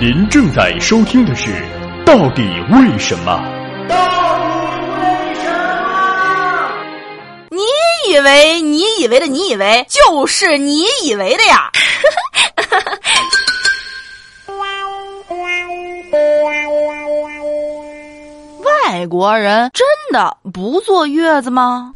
您正在收听的是《到底为什么》。到底为什么？你以为你以为的你以为就是你以为的呀？外国人真的不坐月子吗？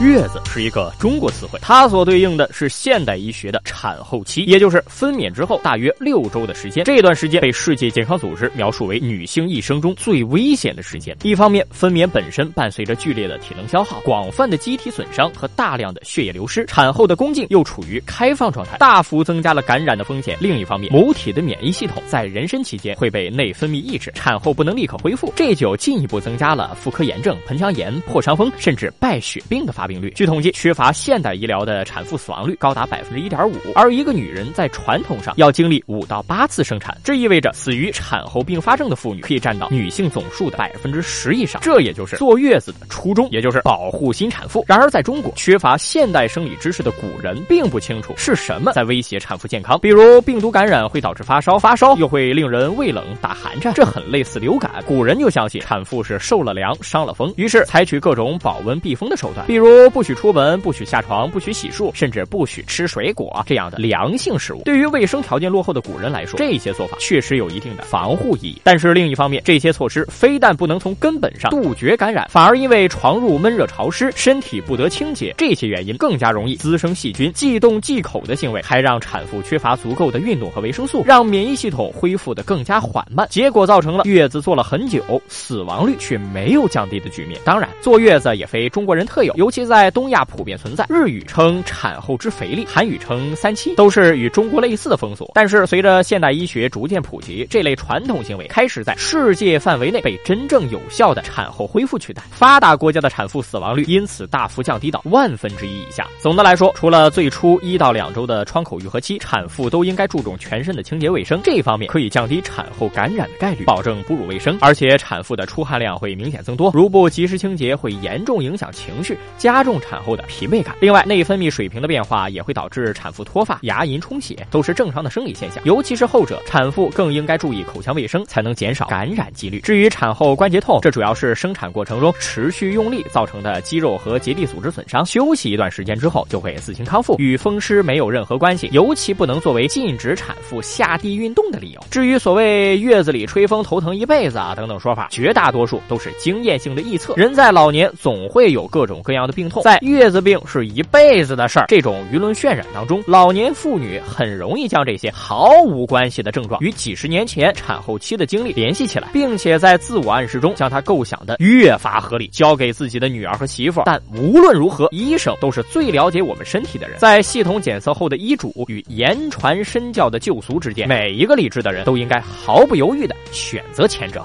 月子是一个中国词汇，它所对应的是现代医学的产后期，也就是分娩之后大约六周的时间。这段时间被世界健康组织描述为女性一生中最危险的时间。一方面，分娩本身伴随着剧烈的体能消耗、广泛的机体损伤和大量的血液流失，产后的宫颈又处于开放状态，大幅增加了感染的风险。另一方面，母体的免疫系统在妊娠期间会被内分泌抑制，产后不能立刻恢复，这就进一步增加了妇科炎症、盆腔炎、破伤风，甚至败血病的发病。病率。据统计，缺乏现代医疗的产妇死亡率高达百分之一点五，而一个女人在传统上要经历五到八次生产，这意味着死于产后并发症的妇女可以占到女性总数的百分之十以上。这也就是坐月子的初衷，也就是保护新产妇。然而，在中国，缺乏现代生理知识的古人并不清楚是什么在威胁产妇健康，比如病毒感染会导致发烧，发烧又会令人畏冷打寒战，这很类似流感。古人就相信产妇是受了凉伤了风，于是采取各种保温避风的手段，比如。不许出门，不许下床，不许洗漱，甚至不许吃水果这样的凉性食物。对于卫生条件落后的古人来说，这些做法确实有一定的防护意义。但是另一方面，这些措施非但不能从根本上杜绝感染，反而因为床褥闷热潮湿，身体不得清洁，这些原因更加容易滋生细菌。忌动忌口的行为还让产妇缺乏足够的运动和维生素，让免疫系统恢复的更加缓慢，结果造成了月子坐了很久，死亡率却没有降低的局面。当然，坐月子也非中国人特有，尤其。是在东亚普遍存在，日语称产后之肥力，韩语称三七，都是与中国类似的风俗。但是随着现代医学逐渐普及，这类传统行为开始在世界范围内被真正有效的产后恢复取代。发达国家的产妇死亡率因此大幅降低到万分之一以下。总的来说，除了最初一到两周的窗口愈合期，产妇都应该注重全身的清洁卫生，这一方面可以降低产后感染的概率，保证哺乳卫生。而且产妇的出汗量会明显增多，如不及时清洁，会严重影响情绪，加。加重产后的疲惫感。另外，内分泌水平的变化也会导致产妇脱发、牙龈充血，都是正常的生理现象。尤其是后者，产妇更应该注意口腔卫生，才能减少感染几率。至于产后关节痛，这主要是生产过程中持续用力造成的肌肉和结缔组织损伤，休息一段时间之后就会自行康复，与风湿没有任何关系。尤其不能作为禁止产妇下地运动的理由。至于所谓月子里吹风头疼一辈子啊等等说法，绝大多数都是经验性的臆测。人在老年总会有各种各样的病。在月子病是一辈子的事儿，这种舆论渲染当中，老年妇女很容易将这些毫无关系的症状与几十年前产后期的经历联系起来，并且在自我暗示中将它构想的越发合理，交给自己的女儿和媳妇。但无论如何，医生都是最了解我们身体的人，在系统检测后的医嘱与言传身教的救赎之间，每一个理智的人都应该毫不犹豫的选择前者。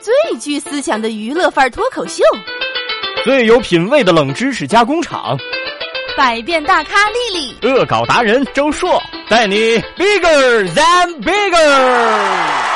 最具思想的娱乐范儿脱口秀。最有品位的冷知识加工厂，百变大咖丽丽，恶搞达人周硕，带你 bigger than bigger。